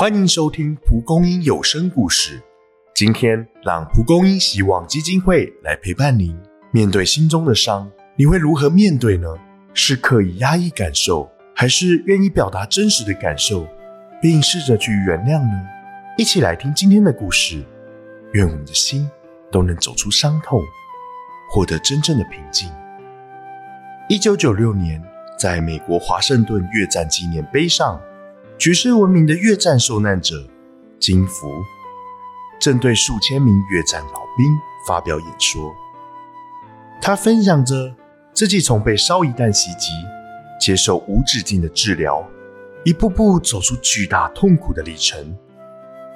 欢迎收听蒲公英有声故事。今天让蒲公英希望基金会来陪伴您。面对心中的伤，你会如何面对呢？是刻意压抑感受，还是愿意表达真实的感受，并试着去原谅呢？一起来听今天的故事。愿我们的心都能走出伤痛，获得真正的平静。一九九六年，在美国华盛顿越战纪念碑上。举世闻名的越战受难者金福，正对数千名越战老兵发表演说。他分享着自己从被烧夷弹袭击，接受无止境的治疗，一步步走出巨大痛苦的历程。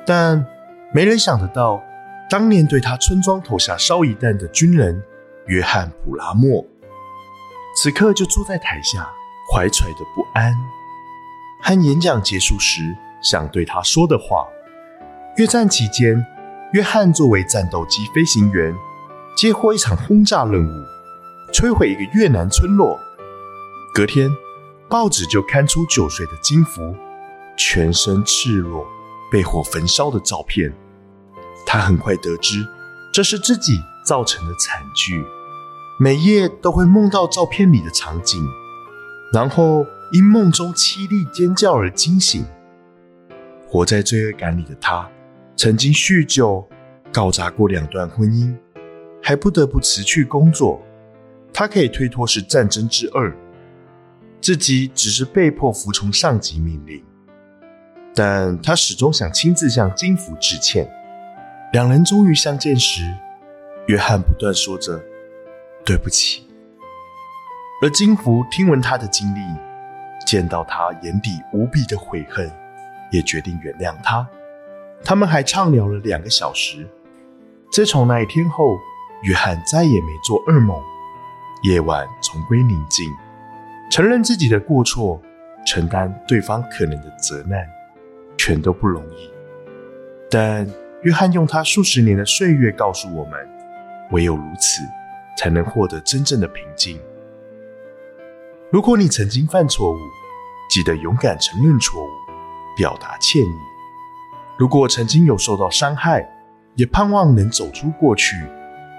但没人想得到，当年对他村庄投下烧夷弹的军人约翰·普拉默，此刻就坐在台下，怀揣着不安。和演讲结束时想对他说的话。越战期间，约翰作为战斗机飞行员，接获一场轰炸任务，摧毁一个越南村落。隔天，报纸就刊出九岁的金福全身赤裸、被火焚烧的照片。他很快得知这是自己造成的惨剧，每夜都会梦到照片里的场景，然后。因梦中凄厉尖叫而惊醒，活在罪恶感里的他，曾经酗酒，搞砸过两段婚姻，还不得不辞去工作。他可以推脱是战争之二，自己只是被迫服从上级命令，但他始终想亲自向金福致歉。两人终于相见时，约翰不断说着对不起，而金福听闻他的经历。见到他眼底无比的悔恨，也决定原谅他。他们还畅聊了两个小时。自从那一天后，约翰再也没做噩梦。夜晚重归宁静，承认自己的过错，承担对方可能的责难，全都不容易。但约翰用他数十年的岁月告诉我们：唯有如此，才能获得真正的平静。如果你曾经犯错误，记得勇敢承认错误，表达歉意。如果曾经有受到伤害，也盼望能走出过去，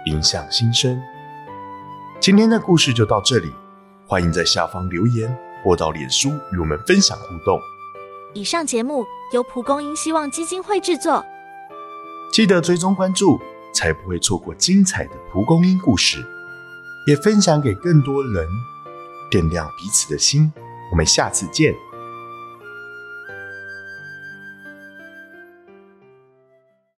影响新生。今天的故事就到这里，欢迎在下方留言或到脸书与我们分享互动。以上节目由蒲公英希望基金会制作，记得追踪关注，才不会错过精彩的蒲公英故事，也分享给更多人。点亮彼此的心，我们下次见。